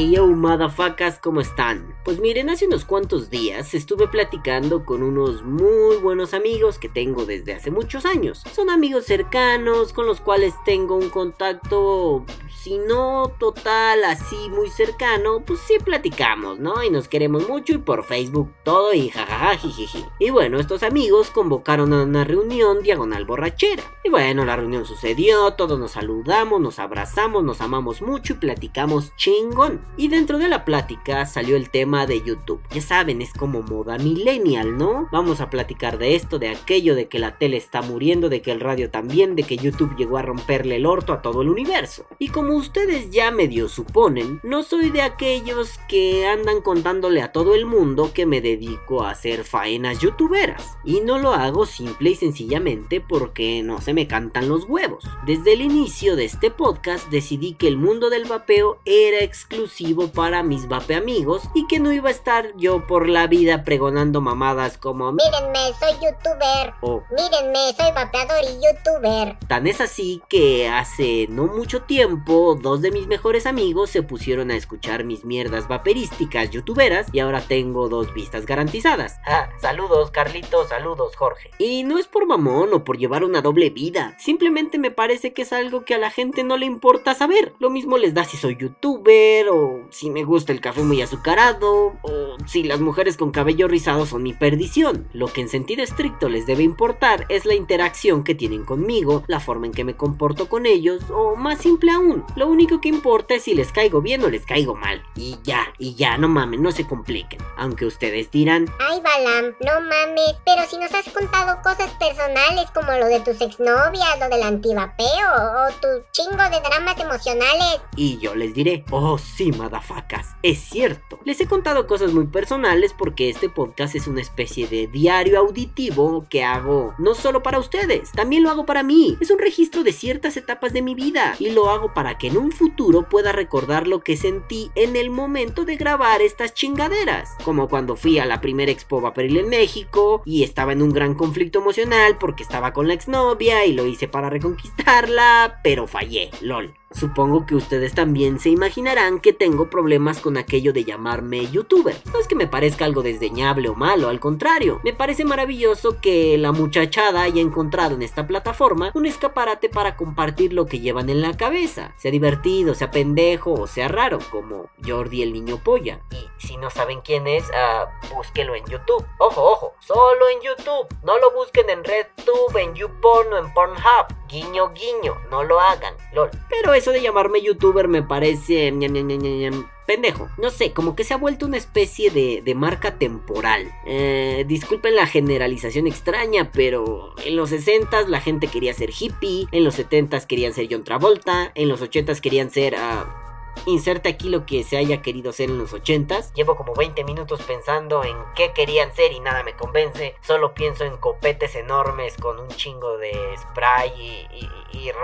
Hey yo, madafacas, ¿cómo están? Pues miren, hace unos cuantos días estuve platicando con unos muy buenos amigos que tengo desde hace muchos años. Son amigos cercanos con los cuales tengo un contacto, si no total, así muy cercano, pues sí platicamos, ¿no? Y nos queremos mucho y por Facebook todo y jajaja, jijiji. Y bueno, estos amigos convocaron a una reunión diagonal borrachera. Y bueno, la reunión sucedió, todos nos saludamos, nos abrazamos, nos amamos mucho y platicamos chingón. Y dentro de la plática salió el tema de YouTube. Ya saben, es como moda millennial, ¿no? Vamos a platicar de esto, de aquello, de que la tele está muriendo, de que el radio también, de que YouTube llegó a romperle el orto a todo el universo. Y como ustedes ya medio suponen, no soy de aquellos que andan contándole a todo el mundo que me dedico a hacer faenas youtuberas. Y no lo hago simple y sencillamente porque no se me cantan los huevos. Desde el inicio de este podcast decidí que el mundo del vapeo era exclusivo para mis vape amigos y que no iba a estar yo por la vida pregonando mamadas como Mírenme, soy youtuber. o Mírenme, soy vapeador y youtuber. Tan es así que hace no mucho tiempo dos de mis mejores amigos se pusieron a escuchar mis mierdas vaperísticas youtuberas y ahora tengo dos vistas garantizadas. Ah, saludos Carlitos, saludos Jorge. Y no es por mamón o por llevar una doble vida, simplemente me parece que es algo que a la gente no le importa saber. Lo mismo les da si soy youtuber o si me gusta el café muy azucarado, o si las mujeres con cabello rizado son mi perdición. Lo que en sentido estricto les debe importar es la interacción que tienen conmigo, la forma en que me comporto con ellos, o más simple aún, lo único que importa es si les caigo bien o les caigo mal. Y ya, y ya, no mamen, no se compliquen. Aunque ustedes dirán, Ay, Balam, no mames. Pero si nos has contado cosas personales como lo de tus exnovias, lo del antivapeo o tu chingo de dramas emocionales. Y yo les diré, oh sí, madafacas, es cierto. Les he contado cosas muy personales porque este podcast es una especie de diario auditivo que hago no solo para ustedes, también lo hago para mí. Es un registro de ciertas etapas de mi vida y lo hago para que en un futuro pueda recordar lo que sentí en el momento de grabar estas chingaderas. Como cuando fui a la primera Expo Vaporil en México y estaba en un gran conflicto emocional porque estaba con la exnovia y lo hice para reconquistarla, pero fallé, lol. Supongo que ustedes también se imaginarán que tengo problemas con aquello de llamarme youtuber. No es que me parezca algo desdeñable o malo, al contrario, me parece maravilloso que la muchachada haya encontrado en esta plataforma un escaparate para compartir lo que llevan en la cabeza, sea divertido, sea pendejo o sea raro, como Jordi el niño polla. Y si no saben quién es, ah, búsquelo en YouTube. Ojo, ojo, solo en YouTube. No lo busquen en RedTube, en YouPorn o en Pornhub. Guiño, guiño, no lo hagan, lol. Pero eso de llamarme youtuber me parece... pendejo. No sé, como que se ha vuelto una especie de, de marca temporal. Eh, disculpen la generalización extraña, pero en los 60s la gente quería ser hippie, en los 70s querían ser John Travolta, en los 80s querían ser... ah, Inserta aquí lo que se haya querido ser en los 80s. Llevo como 20 minutos pensando en qué querían ser y nada me convence. Solo pienso en copetes enormes con un chingo de spray y, y-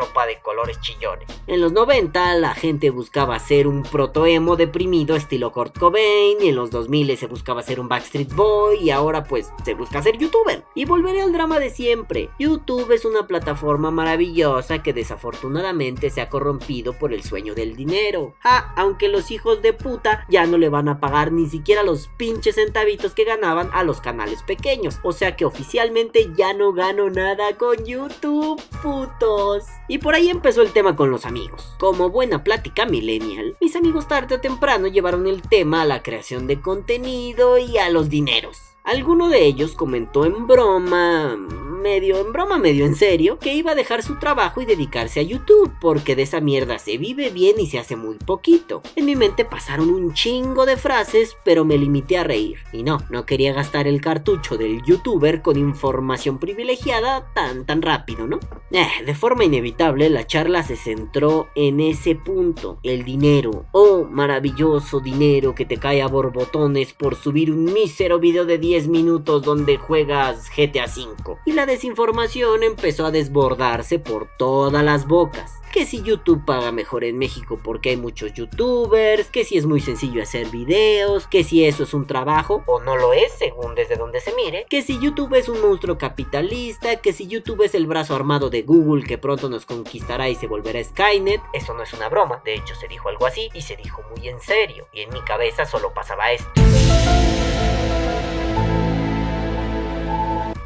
ropa de colores chillones. En los 90 la gente buscaba ser un protoemo deprimido estilo Kurt Cobain y en los 2000 se buscaba ser un Backstreet Boy y ahora pues se busca ser youtuber. Y volveré al drama de siempre. YouTube es una plataforma maravillosa que desafortunadamente se ha corrompido por el sueño del dinero. Ah, aunque los hijos de puta ya no le van a pagar ni siquiera los pinches centavitos que ganaban a los canales pequeños. O sea que oficialmente ya no gano nada con YouTube, putos. Y por ahí empezó el tema con los amigos. Como buena plática millennial, mis amigos tarde o temprano llevaron el tema a la creación de contenido y a los dineros. Alguno de ellos comentó en broma, medio en broma, medio en serio, que iba a dejar su trabajo y dedicarse a YouTube, porque de esa mierda se vive bien y se hace muy poquito. En mi mente pasaron un chingo de frases, pero me limité a reír. Y no, no quería gastar el cartucho del youtuber con información privilegiada tan tan rápido, ¿no? Eh, de forma inevitable, la charla se centró en ese punto, el dinero. Oh, maravilloso dinero que te cae a borbotones por subir un mísero video de 10 minutos donde juegas GTA V. Y la desinformación empezó a desbordarse por todas las bocas que si YouTube paga mejor en México porque hay muchos youtubers, que si es muy sencillo hacer videos, que si eso es un trabajo o no lo es según desde donde se mire, que si YouTube es un monstruo capitalista, que si YouTube es el brazo armado de Google que pronto nos conquistará y se volverá Skynet, eso no es una broma, de hecho se dijo algo así y se dijo muy en serio y en mi cabeza solo pasaba esto.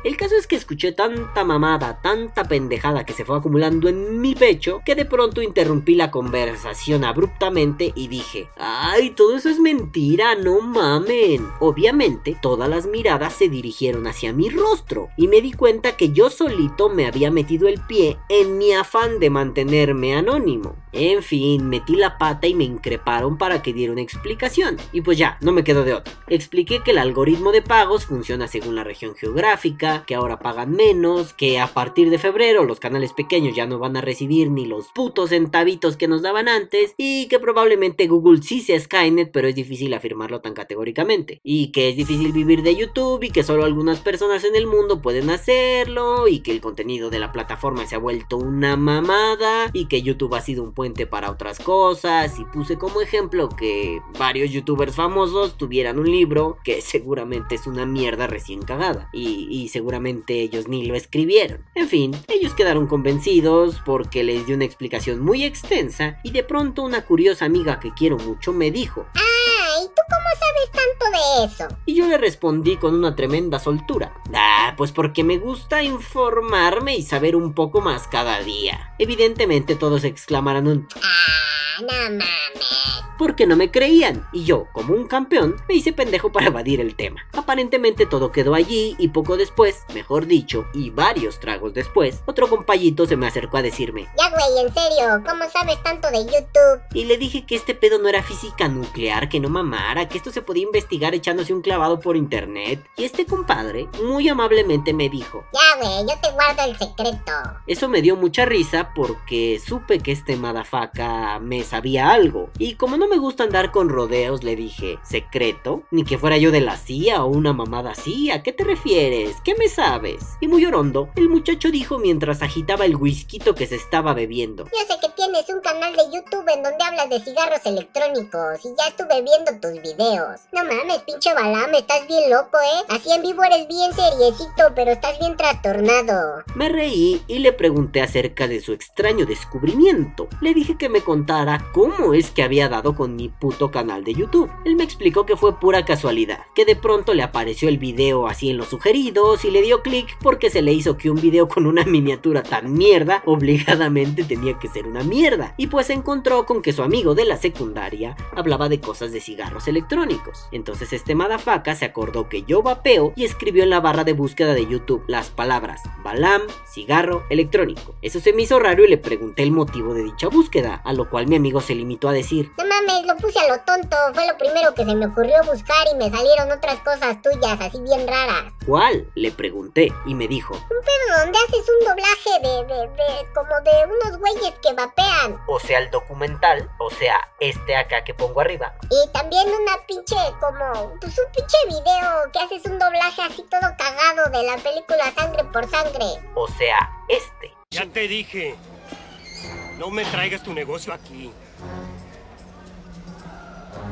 El caso es que escuché tanta mamada, tanta pendejada que se fue acumulando en mi pecho, que de pronto interrumpí la conversación abruptamente y dije, ay, todo eso es mentira, no mamen. Obviamente, todas las miradas se dirigieron hacia mi rostro y me di cuenta que yo solito me había metido el pie en mi afán de mantenerme anónimo. En fin, metí la pata y me increparon para que diera una explicación. Y pues ya, no me quedo de otra. Expliqué que el algoritmo de pagos funciona según la región geográfica, que ahora pagan menos, que a partir de febrero los canales pequeños ya no van a recibir ni los putos centavitos que nos daban antes y que probablemente Google sí sea Skynet, pero es difícil afirmarlo tan categóricamente. Y que es difícil vivir de YouTube y que solo algunas personas en el mundo pueden hacerlo y que el contenido de la plataforma se ha vuelto una mamada y que YouTube ha sido un puente para otras cosas y puse como ejemplo que varios youtubers famosos tuvieran un libro que seguramente es una mierda recién cagada y, y seguramente ellos ni lo escribieron. En fin, ellos quedaron convencidos porque les di una explicación muy extensa y de pronto una curiosa amiga que quiero mucho me dijo, Ah, ¿y tú cómo sabes tanto de eso? Y yo le respondí con una tremenda soltura. Ah, pues porque me gusta informarme y saber un poco más cada día. Evidentemente todos exclamaron un Ah, no mames. Porque no me creían, y yo, como un campeón, me hice pendejo para evadir el tema. Aparentemente todo quedó allí y poco después, mejor dicho, y varios tragos después, otro compayito se me acercó a decirme, Ya, güey, en serio, ¿cómo sabes tanto de YouTube? y le dije que este pedo no era física nuclear, que no mamara, que esto se podía investigar echándose un clavado por internet. Y este compadre, muy amablemente me dijo, Ya, güey, yo te guardo el secreto. Eso me dio mucha risa porque supe que este madafaca me sabía algo. Y como no me gusta andar con rodeos, le dije, ¿secreto? Ni que fuera yo de la CIA o una mamada así. ¿A qué te refieres? ¿Qué me sabes? Y muy orondo, el muchacho dijo mientras agitaba el whisky que se estaba bebiendo. Yo sé que tienes un canal de YouTube en donde hablas de cigarros electrónicos y ya estuve viendo tus videos. No mames, pinche Balam, estás bien loco, ¿eh? Así en vivo eres bien seriecito, pero estás bien trastornado. Me reí y le pregunté acerca de su extraño descubrimiento. Le dije que me contara cómo es que había dado con mi puto canal de YouTube. Él me explicó que fue pura casualidad, que de pronto le apareció el video así en los sugeridos y le dio clic porque se le hizo que un video con una miniatura tan mierda obligadamente tenía que ser una mierda. Y pues se encontró con que su amigo de la secundaria hablaba de cosas de cigarros electrónicos. Entonces este madafaca se acordó que yo vapeo y escribió en la barra de búsqueda de YouTube las palabras Balam, cigarro electrónico. Eso se me hizo raro y le pregunté el motivo de dicha búsqueda, a lo cual mi amigo se limitó a decir, lo puse a lo tonto. Fue lo primero que se me ocurrió buscar y me salieron otras cosas tuyas, así bien raras. ¿cuál? Le pregunté y me dijo, Pero donde haces un doblaje de, de, de, como de unos güeyes que vapean. o sea el documental, o sea este acá que pongo arriba. Y también una pinche, como, pues un pinche video que haces un doblaje así todo cagado de la película Sangre por Sangre. O sea, este. Ya te dije. No me traigas tu negocio aquí.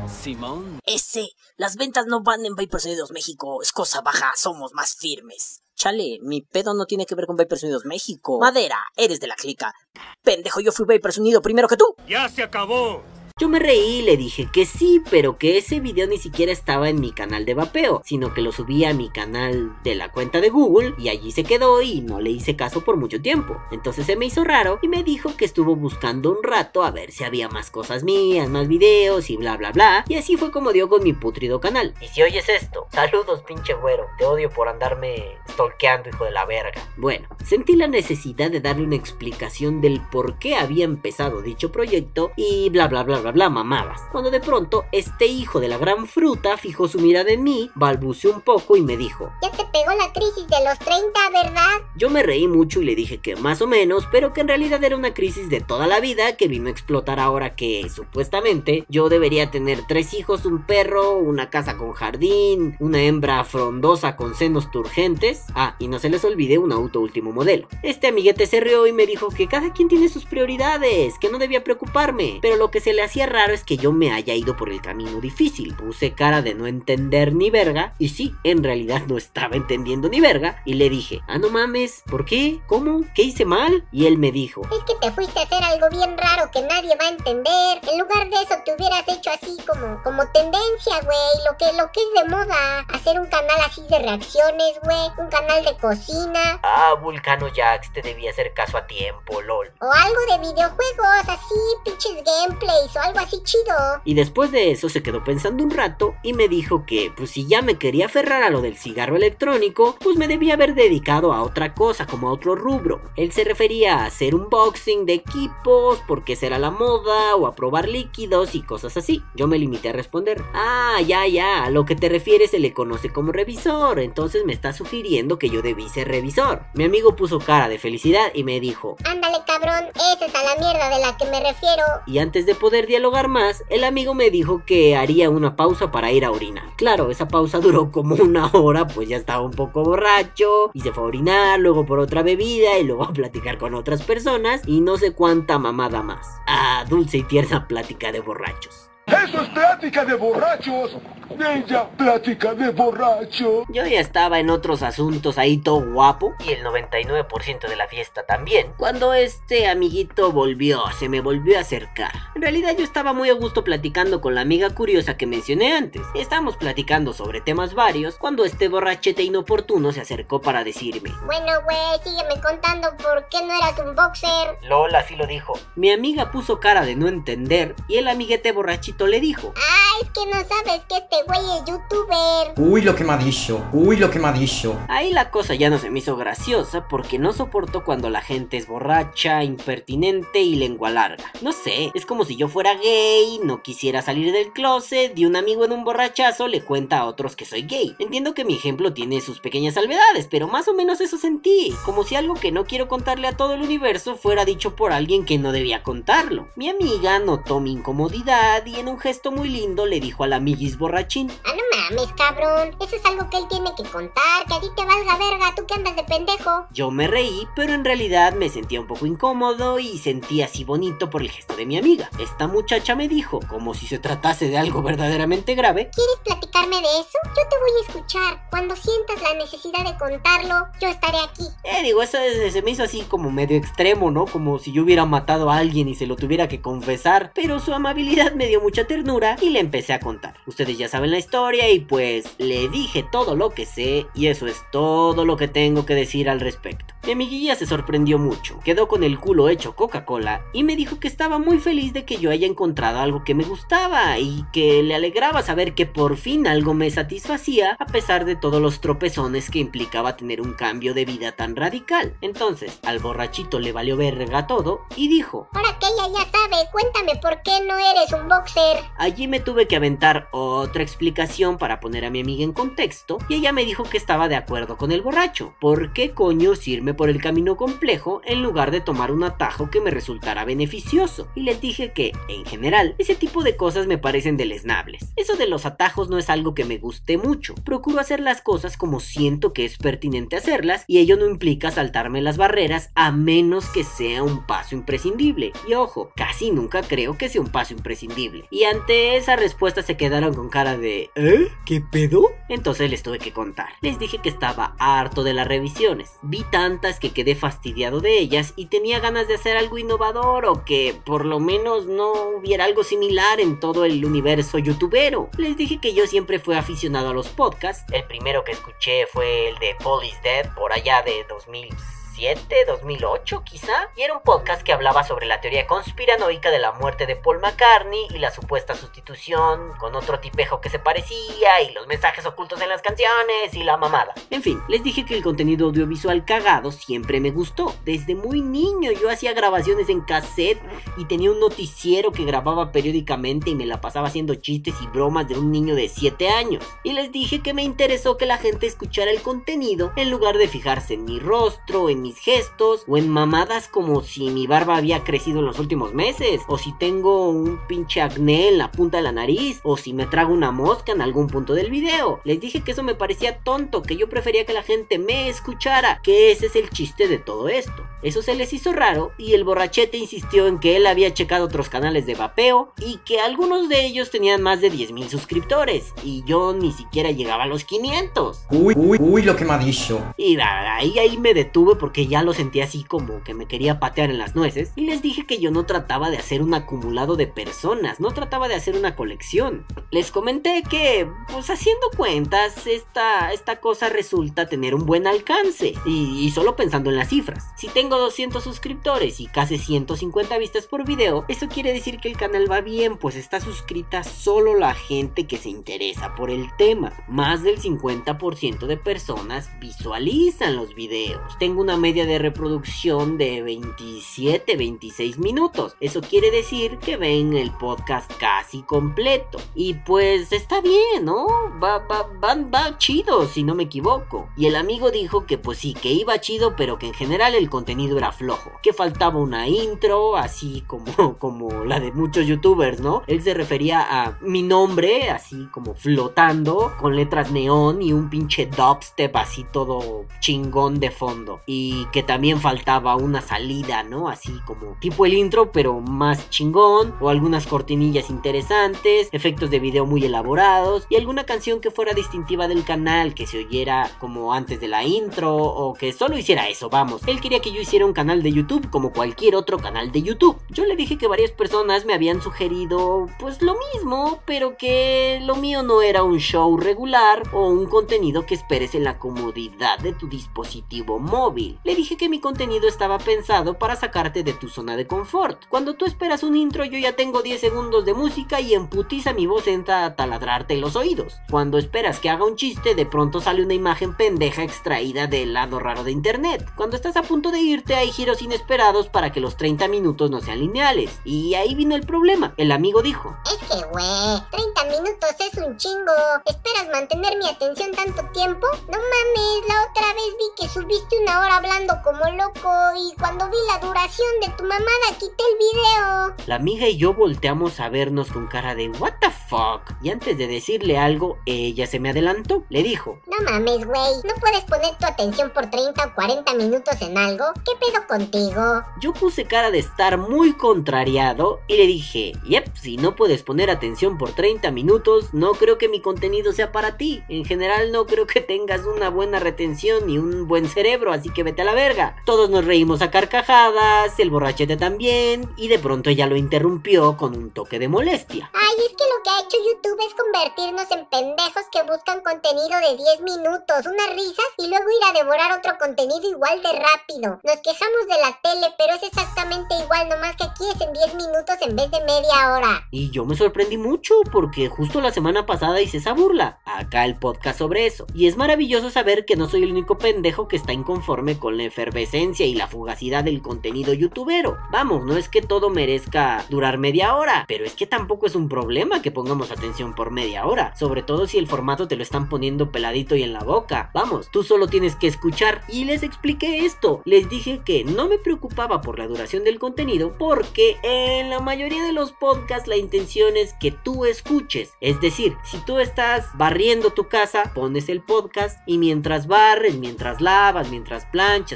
Simón. Ese, las ventas no van en Vapers Unidos México, es cosa baja, somos más firmes. Chale, mi pedo no tiene que ver con Vapers Unidos México. Madera, eres de la clica. Pendejo, yo fui Vapers Unido primero que tú. Ya se acabó. Yo me reí y le dije que sí, pero que ese video ni siquiera estaba en mi canal de vapeo, sino que lo subí a mi canal de la cuenta de Google y allí se quedó y no le hice caso por mucho tiempo. Entonces se me hizo raro y me dijo que estuvo buscando un rato a ver si había más cosas mías, más videos y bla bla bla. Y así fue como dio con mi putrido canal. Y si oyes esto, saludos pinche güero, te odio por andarme stalkeando hijo de la verga. Bueno, sentí la necesidad de darle una explicación del por qué había empezado dicho proyecto y bla bla bla bla bla mamadas. Cuando de pronto este hijo de la gran fruta fijó su mirada en mí, balbuceó un poco y me dijo, Ya te pegó la crisis de los 30, ¿verdad? Yo me reí mucho y le dije que más o menos, pero que en realidad era una crisis de toda la vida que vino a explotar ahora que supuestamente yo debería tener tres hijos, un perro, una casa con jardín, una hembra frondosa con senos turgentes. Ah, y no se les olvide un auto último modelo. Este amiguete se rió y me dijo que cada quien tiene sus prioridades, que no debía preocuparme, pero lo que se le hacía raro es que yo me haya ido por el camino difícil. Puse cara de no entender ni verga, y sí, en realidad no estaba entendiendo ni verga, y le dije, ah, no mames, ¿por qué? ¿Cómo? ¿Qué hice mal? Y él me dijo, Es que te fuiste a hacer algo bien raro que nadie va a entender. En lugar de eso te hubieras hecho así como, como tendencia, güey. Lo que, lo que es de moda. Hacer un canal así de reacciones, güey. Un canal de cocina. ah, Vulcano Jax, te debía hacer caso a tiempo, lol. O algo de videojuegos, así, pinches gameplays o algo así chido. Y después de eso se quedó pensando un rato y me dijo que, pues si ya me quería aferrar a lo del cigarro electrónico, pues me debía haber dedicado a otra cosa, como a otro rubro. Él se refería a hacer unboxing de equipos, porque esa era la moda, o a probar líquidos y cosas así. Yo me limité a responder, ah, ya, ya, a lo que te refieres se le conoce como revisor, entonces me está sugiriendo que yo debí ser revisor. Mi amigo puso cara de felicidad y me dijo, Ándale, cabrón, esa es a la mierda de la que me refiero. y antes de poder dialogar más, el amigo me dijo que haría una pausa para ir a orinar. Claro, esa pausa duró como una hora, pues ya estaba un poco borracho y se fue a orinar, luego por otra bebida y luego a platicar con otras personas y no sé cuánta mamada más. Ah, dulce y tierna plática de borrachos. Eso es plática de borrachos. Bella plática de borrachos. Yo ya estaba en otros asuntos ahí todo guapo y el 99% de la fiesta también. Cuando este amiguito volvió, se me volvió a acercar. En realidad yo estaba muy a gusto platicando con la amiga curiosa que mencioné antes. Estábamos platicando sobre temas varios cuando este borrachete inoportuno se acercó para decirme. Bueno, güey, sígueme contando por qué no eras un boxer. Lola sí lo dijo. Mi amiga puso cara de no entender y el amiguete borrachito le dijo. Ah, es que no sabes que este güey es youtuber. Uy, lo que me ha dicho. Uy, lo que me ha dicho. Ahí la cosa ya no se me hizo graciosa porque no soporto cuando la gente es borracha, impertinente y lengua larga. No sé, es como si yo fuera gay, no quisiera salir del closet y un amigo en un borrachazo le cuenta a otros que soy gay. Entiendo que mi ejemplo tiene sus pequeñas salvedades, pero más o menos eso sentí, como si algo que no quiero contarle a todo el universo fuera dicho por alguien que no debía contarlo. Mi amiga notó mi incomodidad y en un gesto muy lindo le dijo al amiguis borrachín, Ah, no mames, cabrón. Eso es algo que él tiene que contar. Que a ti te valga verga, tú que andas de pendejo. Yo me reí, pero en realidad me sentía un poco incómodo y sentí así bonito por el gesto de mi amiga. Esta muchacha me dijo, como si se tratase de algo verdaderamente grave, ¿Quieres platicarme de eso? Yo te voy a escuchar. Cuando sientas la necesidad de contarlo, yo estaré aquí. eh, digo, eso es- se me hizo así como medio extremo, ¿no? Como si yo hubiera matado a alguien y se lo tuviera que confesar, pero su amabilidad me dio mucha ternura y le empecé a contar. Ustedes ya saben la historia y pues le dije todo lo que sé y eso es todo lo que tengo que decir al respecto. Mi amiguilla se sorprendió mucho, quedó con el culo hecho Coca-Cola y me dijo que estaba muy feliz de que yo haya encontrado algo que me gustaba y que le alegraba saber que por fin algo me satisfacía a pesar de todos los tropezones que implicaba tener un cambio de vida tan radical. Entonces, al borrachito le valió verga todo y dijo, Ahora que ella ya sabe, cuéntame por qué no eres un boxer. Allí me tuve que aventar otra explicación para poner a mi amiga en contexto y ella me dijo que estaba de acuerdo con el borracho. ¿Por qué coño irme por el camino complejo en lugar de tomar un atajo que me resultara beneficioso? Y les dije que, en general, ese tipo de cosas me parecen deleznables. Eso de los atajos no es algo que me guste mucho. Procuro hacer las cosas como siento que es pertinente hacerlas y ello no implica saltarme las barreras a menos que sea un paso imprescindible. Y ojo, casi nunca creo que sea un paso imprescindible. Y ante esa respuesta se quedaron con cara de ¿Eh? ¿Qué pedo? Entonces les tuve que contar. Les dije que estaba harto de las revisiones. Vi tantas que quedé fastidiado de ellas y tenía ganas de hacer algo innovador o que por lo menos no hubiera algo similar en todo el universo youtubero. Les dije que yo siempre fui aficionado a los podcasts. El primero que escuché fue el de is Dead por allá de 2000 2007, 2008 quizá, y era un podcast que hablaba sobre la teoría conspiranoica de la muerte de Paul McCartney y la supuesta sustitución con otro tipejo que se parecía y los mensajes ocultos en las canciones y la mamada. En fin, les dije que el contenido audiovisual cagado siempre me gustó. Desde muy niño yo hacía grabaciones en cassette y tenía un noticiero que grababa periódicamente y me la pasaba haciendo chistes y bromas de un niño de 7 años. Y les dije que me interesó que la gente escuchara el contenido en lugar de fijarse en mi rostro, en mis gestos o en mamadas como si mi barba había crecido en los últimos meses o si tengo un pinche acné en la punta de la nariz o si me trago una mosca en algún punto del video. Les dije que eso me parecía tonto, que yo prefería que la gente me escuchara, que ese es el chiste de todo esto. Eso se les hizo raro y el borrachete insistió en que él había checado otros canales de vapeo y que algunos de ellos tenían más de 10.000 suscriptores y yo ni siquiera llegaba a los 500. Uy, uy, uy, lo que me ha dicho. Y ahí, ahí me detuve porque ya lo sentí así como que me quería patear en las nueces y les dije que yo no trataba de hacer un acumulado de personas, no trataba de hacer una colección. Les comenté que, pues haciendo cuentas, esta, esta cosa resulta tener un buen alcance y, y solo pensando en las cifras. Si tengo 200 suscriptores y casi 150 vistas por video, eso quiere decir que el canal va bien, pues está suscrita solo la gente que se interesa por el tema. Más del 50% de personas visualizan los videos. Tengo una media de reproducción de 27, 26 minutos. Eso quiere decir que ven el podcast casi completo. Y pues está bien, ¿no? Va, va, va, va chido, si no me equivoco. Y el amigo dijo que pues sí, que iba chido, pero que en general el contenido era flojo. Que faltaba una intro, así como, como la de muchos youtubers, ¿no? Él se refería a mi nombre, así como flotando, con letras neón y un pinche dubstep así todo chingón de fondo. Y que también faltaba una salida, ¿no? Así como tipo el intro, pero más chingón. O algunas cortinillas interesantes, efectos de video muy elaborados y alguna canción que fuera distintiva del canal, que se oyera como antes de la intro o que solo hiciera eso, vamos. Él quería que yo hiciera un canal de YouTube como cualquier otro canal de YouTube. Yo le dije que varias personas me habían sugerido pues lo mismo, pero que lo mío no era un show regular o un contenido que esperes en la comodidad de tu dispositivo móvil. Le dije que mi contenido estaba pensado para sacarte de tu zona de confort. Cuando tú esperas un intro yo ya tengo 10 segundos de música y en putiza mi voz entra a taladrarte los oídos. Cuando esperas que haga un chiste de pronto sale una imagen pendeja extraída del lado raro de internet. Cuando estás a punto de irte hay giros inesperados para que los 30 minutos no sean lineales. Y ahí vino el problema. El amigo dijo, Es que, güey, 30 minutos es un chingo. ¿Esperas mantener mi atención tanto tiempo? No mames, la otra vez vi que subiste una hora hablando como loco y cuando vi la duración de tu mamada quité el video. La amiga y yo volteamos a vernos con cara de what the fuck. Y antes de decirle algo, ella se me adelantó. Le dijo, No mames, güey, ¿no puedes poner tu atención por 30 o 40 minutos en algo? ¿Qué pedo contigo? Yo puse cara de estar muy contrariado y le dije, yep, si no puedes poner atención por 30 minutos, no creo que mi contenido sea para ti. En general no creo que tengas una buena retención ni un buen cerebro, así que vete a la verga. Todos nos reímos a carcajadas, el borrachete también, y de pronto ella lo interrumpió con un toque de molestia. Ay, es que lo que ha hecho YouTube es convertirnos en pendejos que buscan contenido de 10 minutos, unas risas y luego ir a devorar otro contenido igual de rápido. Nos quejamos de la tele, pero es exactamente igual, nomás que aquí es en 10 minutos en vez de media hora. Y yo me sorprendí mucho porque justo la semana pasada hice esa burla. Acá el podcast sobre eso. Y es maravilloso saber que no soy el único pendejo que está inconforme con la efervescencia y la fugacidad del contenido youtubero. Vamos, no es que todo merezca durar media hora, pero es que tampoco es un problema que pongamos atención por media hora. Sobre todo si el formato te lo están poniendo peladito y en la boca. Vamos, tú solo tienes que escuchar. Y les expliqué esto. Les dije que no me preocupaba por la duración del contenido porque en la mayoría de los podcasts la intención es que tú escuches. Es decir, si tú estás barriendo tu casa, pones el podcast y mientras barres, mientras lavas, mientras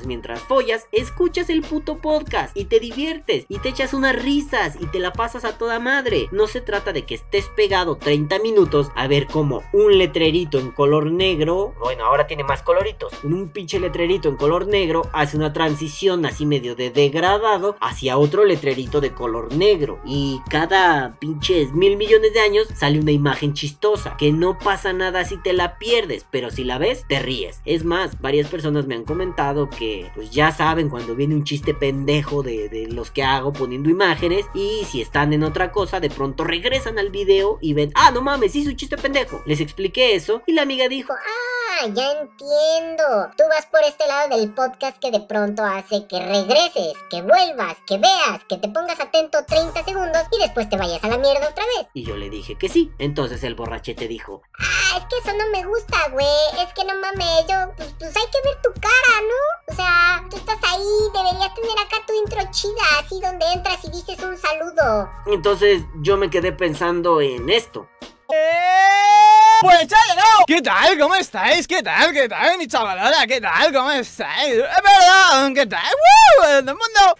mientras follas, escuchas el puto podcast y te diviertes y te echas unas risas y te la pasas a toda madre. No se trata de que estés pegado 30 minutos a ver como un letrerito en color negro, bueno, ahora tiene más coloritos, un pinche letrerito en color negro hace una transición así medio de degradado hacia otro letrerito de color negro. Y cada pinches mil millones de años sale una imagen chistosa, que no pasa nada si te la pierdes, pero si la ves, te ríes. Es más, varias personas me han comentado que pues ya saben cuando viene un chiste pendejo de, de los que hago poniendo imágenes y si están en otra cosa, de pronto regresan al video y ven, ah, no mames, hice un chiste pendejo. Les expliqué eso y la amiga dijo, Ah, ya entiendo. Tú vas por este lado del podcast que de pronto hace que regreses, que vuelvas, que veas, que te pongas atento 30 segundos y después te vayas a la mierda otra vez. y yo le dije que sí. Entonces el borrachete dijo, Ah, es que eso no me gusta, güey. Es que no mames, yo, pues, pues hay que ver tu cara, ¿no? O sea, tú estás ahí, deberías tener acá tu intro chida, así donde entras y dices un saludo. entonces yo me quedé pensando en esto. Pues ya. ¿Qué tal? ¿Cómo estáis? ¿Qué tal? ¿Qué tal, mi chavalada? ¿Qué tal? ¿Cómo estáis? Es verdad. ¿Qué tal? ¡Woo! ¡El mundo!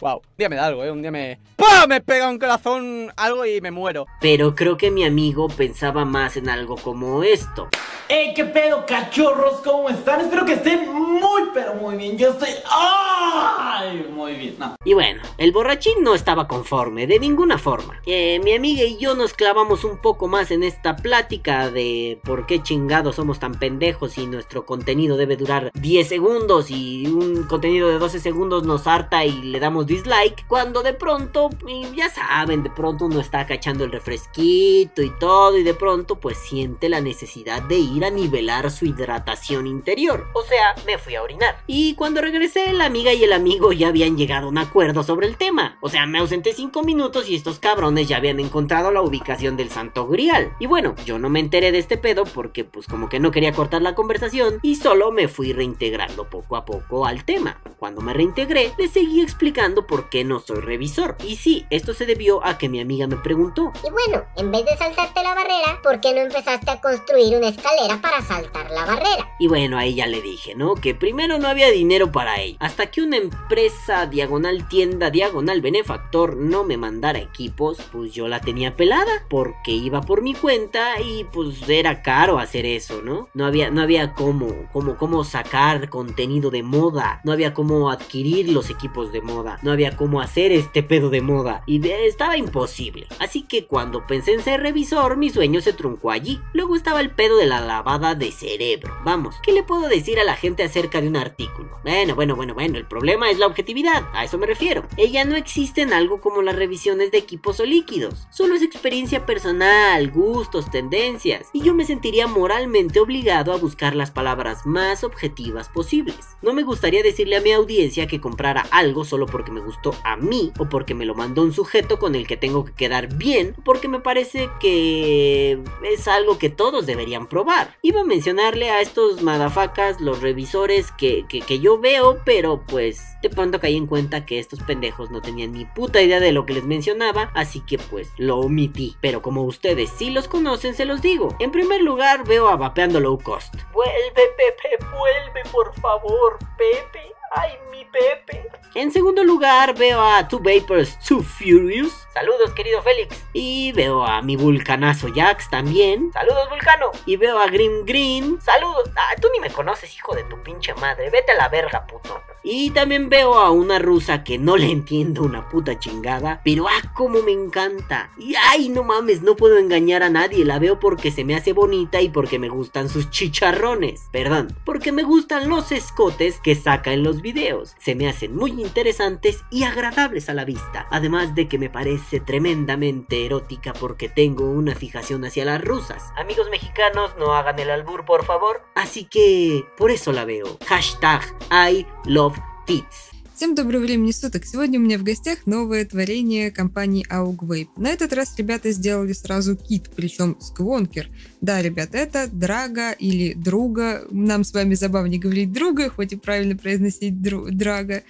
Wow, un día me da algo, eh. Un día me. ¡Pah! Me pega un corazón algo y me muero. Pero creo que mi amigo pensaba más en algo como esto. ¡Ey, qué pedo, cachorros! ¿Cómo están? Espero que estén muy, pero muy bien. Yo estoy. ¡Ay! Muy bien. No. Y bueno, el borrachín no estaba conforme, de ninguna forma. Eh, mi amiga y yo nos clavamos un poco más en esta plática de por qué chingados somos tan pendejos y nuestro contenido debe durar 10 segundos y un contenido de 12 segundos nos harta y le damos dislike. Cuando de pronto, ya saben, de pronto uno está cachando el refresquito y todo y de pronto pues siente la necesidad de ir a nivelar su hidratación interior. O sea, me fui a orinar. Y cuando regresé, la amiga y el amigo ya habían llegado a un acuerdo sobre el tema. O sea, me ausenté 5 minutos y estos cabrones ya habían encontrado la ubicación del santo grial. Y bueno, yo no me enteré de este pedo porque pues como que no quería cortar la conversación y solo me fui reintegrando poco a poco al tema. Cuando me reintegré, le seguí explicando por qué no soy revisor. Y sí, esto se debió a que mi amiga me preguntó. Y bueno, en vez de saltarte la barrera, ¿por qué no empezaste a construir una escalera para saltar la barrera? Y bueno, ahí ya le dije, ¿no? Que primero no había dinero para ello. Hasta que una empresa diagonal tienda, diagonal benefactor no me mandara equipos, pues yo la tenía pelada. Porque iba por mi cuenta y pues era caro hacer eso, ¿no? No había, no había cómo, cómo, cómo sacar contenido de moda. No había cómo adquirir los equipos de moda. No había cómo hacer este pedo de moda. Y estaba imposible. Así que cuando pensé en ser revisor, mi sueño se truncó allí. Luego estaba el pedo de la lavada de cerebro. Vamos, ¿qué le puedo decir a la gente acerca de un artículo? Bueno, bueno, bueno, bueno, el problema es la objetividad, a eso me refiero. Ella no existe en algo como las revisiones de equipos o líquidos. Solo es experiencia personal, gustos, tendencias. Y yo me sentiría moralmente obligado a buscar las palabras más objetivas posibles. No me gustaría decirle a mi audiencia que comprara algo solo porque me gustó a mí o porque me lo mandó un sujeto con el que tengo que quedar bien, porque me parece que es algo que todos deberían probar. Iba a mencionarle a estos madafacas, los revisores que, que, que yo veo, pero pues de pronto caí en cuenta que estos pendejos no tenían ni puta idea de lo que les mencionaba, así que pues lo omití. Pero como ustedes sí los conocen, se los digo. En primer lugar veo a Vapeando Low Cost. Vuelve Pepe, vuelve por favor, Pepe. Ay, mi Pepe. En segundo lugar, veo a Two Vapors Too Furious. Saludos, querido Félix. Y veo a mi vulcanazo Jax también. Saludos, vulcano. Y veo a Grim Green. Saludos. Ah, tú ni me conoces, hijo de tu pinche madre. Vete a la verga, puto. Y también veo a una rusa que no le entiendo una puta chingada. Pero ah, cómo me encanta. Y ay, no mames, no puedo engañar a nadie. La veo porque se me hace bonita y porque me gustan sus chicharrones. Perdón, porque me gustan los escotes que saca en los videos. Se me hacen muy interesantes y agradables a la vista. Además de que me parece tremendamente erótica porque tengo una fijación hacia las rusas. Amigos mexicanos, no hagan el albur, por favor. Así que por eso la veo. Hashtag I love tits. Всем доброго времени суток. Сегодня у меня в гостях новое творение компании Augvape. На этот раз ребята сделали сразу кит, причем сквонкер. Да, ребят, это драга или друга. Нам с вами забавнее говорить друга, хоть и правильно произносить драга.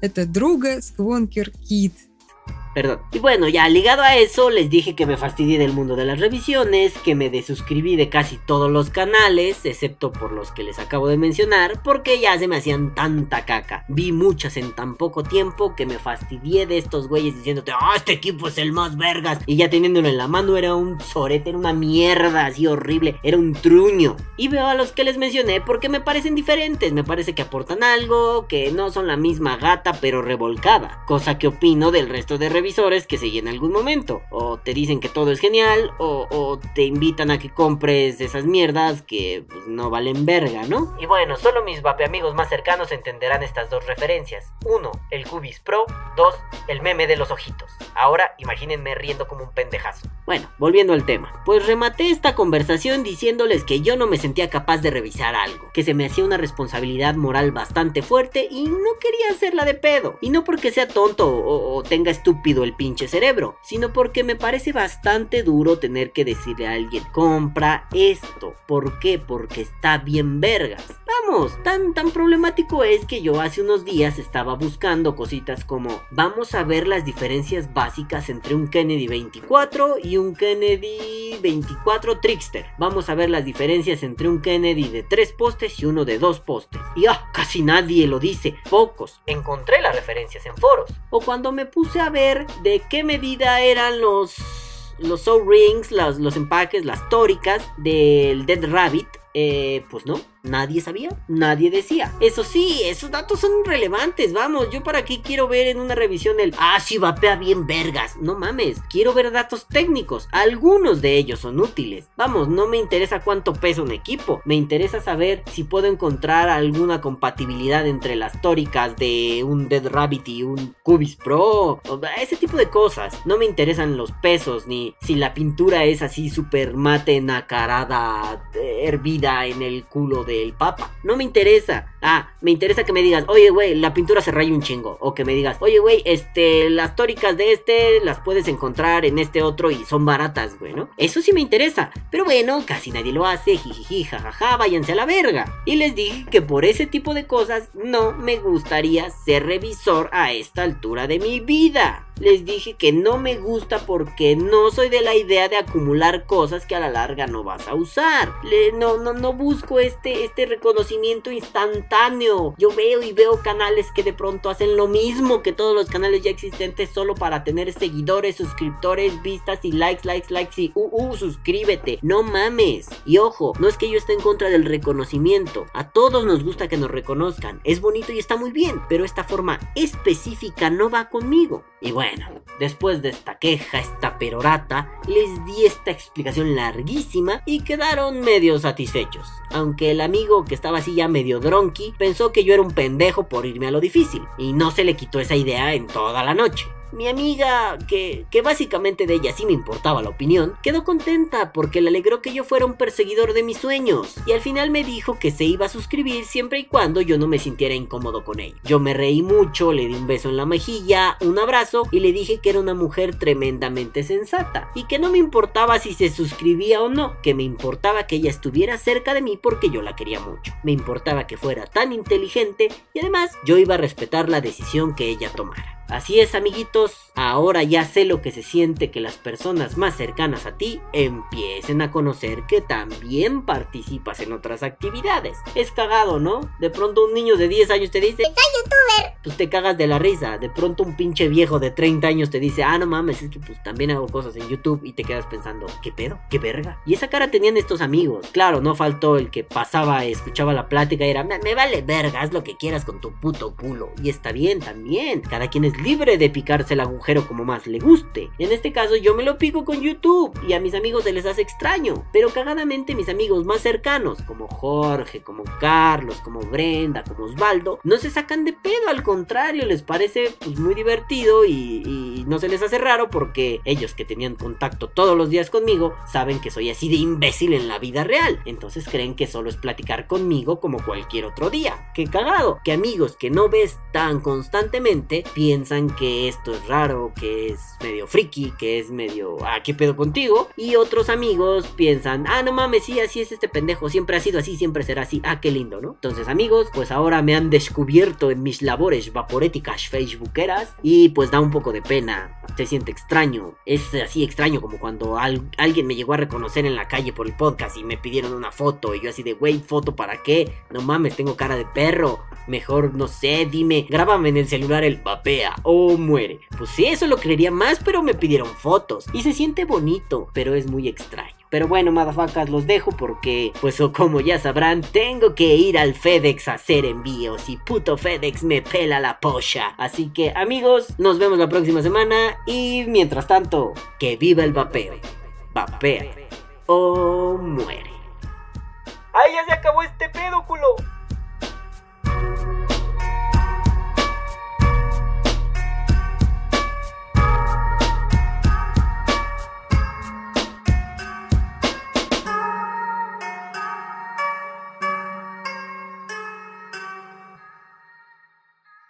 Это друга сквонкер кит. Perdón. Y bueno, ya ligado a eso, les dije que me fastidié del mundo de las revisiones, que me desuscribí de casi todos los canales, excepto por los que les acabo de mencionar, porque ya se me hacían tanta caca. Vi muchas en tan poco tiempo que me fastidié de estos güeyes diciéndote, ah, este equipo es el más vergas. Y ya teniéndolo en la mano era un sorete, era una mierda así horrible, era un truño. Y veo a los que les mencioné porque me parecen diferentes, me parece que aportan algo, que no son la misma gata pero revolcada. Cosa que opino del resto de revisores que seguí en algún momento. O te dicen que todo es genial, o, o te invitan a que compres esas mierdas que pues, no valen verga, ¿no? Y bueno, solo mis vape amigos más cercanos entenderán estas dos referencias. Uno, el Cubis Pro. Dos, el meme de los ojitos. Ahora imagínense riendo como un pendejazo. Bueno, volviendo al tema. Pues rematé esta conversación diciéndoles que yo no me sentía capaz de revisar algo. Que se me hacía una responsabilidad moral bastante fuerte y no quería hacerla de pedo. Y no porque sea tonto o, o tenga estúpido el pinche cerebro, sino porque me parece bastante duro tener que decirle a alguien, compra esto. ¿Por qué? Porque está bien vergas. Vamos, tan tan problemático es que yo hace unos días estaba buscando cositas como vamos a ver las diferencias básicas entre un Kennedy 24 y un Kennedy 24 Trickster. Vamos a ver las diferencias entre un Kennedy de 3 postes y uno de 2 postes. Y ah, casi nadie lo dice, pocos. Encontré las referencias en foros. O cuando me puse a ver de qué medida eran los los soul rings, los, los empaques, las tóricas del Dead Rabbit, eh, pues no, nadie sabía, nadie decía. Eso sí, esos datos son relevantes, vamos, yo para qué quiero ver en una revisión el, ah, sí, vapea bien vergas, no mames, quiero ver datos técnicos, algunos de ellos son útiles. Vamos, no me interesa cuánto pesa un equipo, me interesa saber si puedo encontrar alguna compatibilidad entre las tóricas de un Dead Rabbit y un Cubis Pro, ese tipo de cosas. No me interesan los pesos, ni si la pintura es así súper mate, nacarada, hervida en el culo del papa. No me interesa. Ah, me interesa que me digas, oye, güey, la pintura se raya un chingo. O que me digas, oye, güey, este, las tóricas de este las puedes encontrar en este otro y son baratas, güey, ¿no? Eso sí me interesa. Pero bueno, casi nadie lo hace, jijiji, jajaja, váyanse a la verga. Y les dije que por ese tipo de cosas no me gustaría ser revisor a esta altura de mi vida. Les dije que no me gusta porque no soy de la idea de acumular cosas que a la larga no vas a usar. No, no, no busco este, este reconocimiento instantáneo. Yo veo y veo canales que de pronto hacen lo mismo que todos los canales ya existentes solo para tener seguidores, suscriptores, vistas y likes, likes, likes y uh, uh, suscríbete. No mames. Y ojo, no es que yo esté en contra del reconocimiento. A todos nos gusta que nos reconozcan. Es bonito y está muy bien, pero esta forma específica no va conmigo. Y bueno, después de esta queja, esta perorata, les di esta explicación larguísima y quedaron medio satisfechos. Aunque el amigo que estaba así ya medio dronky pensó que yo era un pendejo por irme a lo difícil, y no se le quitó esa idea en toda la noche. Mi amiga, que, básicamente de ella sí me importaba la opinión, quedó contenta porque le alegró que yo fuera un perseguidor de mis sueños. Y al final me dijo que se iba a suscribir siempre y cuando yo no me sintiera incómodo con ella. Yo me reí mucho, le di un beso en la mejilla, un abrazo y le dije que era una mujer tremendamente sensata. Y que no me importaba si se suscribía o no, que me importaba que ella estuviera cerca de mí porque yo la quería mucho. Me importaba que fuera tan inteligente y además yo iba a respetar la decisión que ella tomara. Así es, amiguitos, ahora ya sé lo que se siente que las personas más cercanas a ti empiecen a conocer que también participas en otras actividades. Es cagado, ¿no? De pronto un niño de 10 años te dice, ¡Soy youtuber! pues te cagas de la risa. De pronto un pinche viejo de 30 años te dice, ah, no mames, es que pues también hago cosas en YouTube y te quedas pensando, ¿qué pedo? ¿Qué verga? Y esa cara tenían estos amigos. Claro, no faltó el que pasaba, escuchaba la plática y era, me, vale verga, haz lo que quieras con tu puto culo. Y está bien también, cada quien es libre de picarse el agujero como más le guste. En este caso yo me lo pico con YouTube y a mis amigos se les hace extraño. Pero cagadamente mis amigos más cercanos, como Jorge, como Carlos, como Brenda, como Osvaldo, no se sacan de pedo, al contrario, les parece pues muy divertido y, y no se les hace raro porque ellos que tenían contacto todos los días conmigo saben que soy así de imbécil en la vida real. Entonces creen que solo es platicar conmigo como cualquier otro día. Qué cagado, que amigos que no ves tan constantemente piensan piensan que esto es raro, que es medio friki, que es medio, ah, ¿qué pedo contigo? Y otros amigos piensan, ah, no mames, sí, así es este pendejo, siempre ha sido así, siempre será así, ah, qué lindo, ¿no? Entonces amigos, pues ahora me han descubierto en mis labores vaporéticas facebookeras y pues da un poco de pena, se siente extraño, es así extraño como cuando alguien me llegó a reconocer en la calle por el podcast y me pidieron una foto y yo así de, wey, foto para qué, no mames, tengo cara de perro, mejor no sé, dime, grábame en el celular el vapea o muere. Pues sí, eso lo creería más, pero me pidieron fotos y se siente bonito, pero es muy extraño. Pero bueno, madafacas, los dejo porque, pues o como ya sabrán, tengo que ir al FedEx a hacer envíos y puto FedEx me pela la polla. Así que amigos, nos vemos la próxima semana y mientras tanto, que viva el vapeo. Vapea o muere. ¡Ay, ya se acabó este pedo, culo!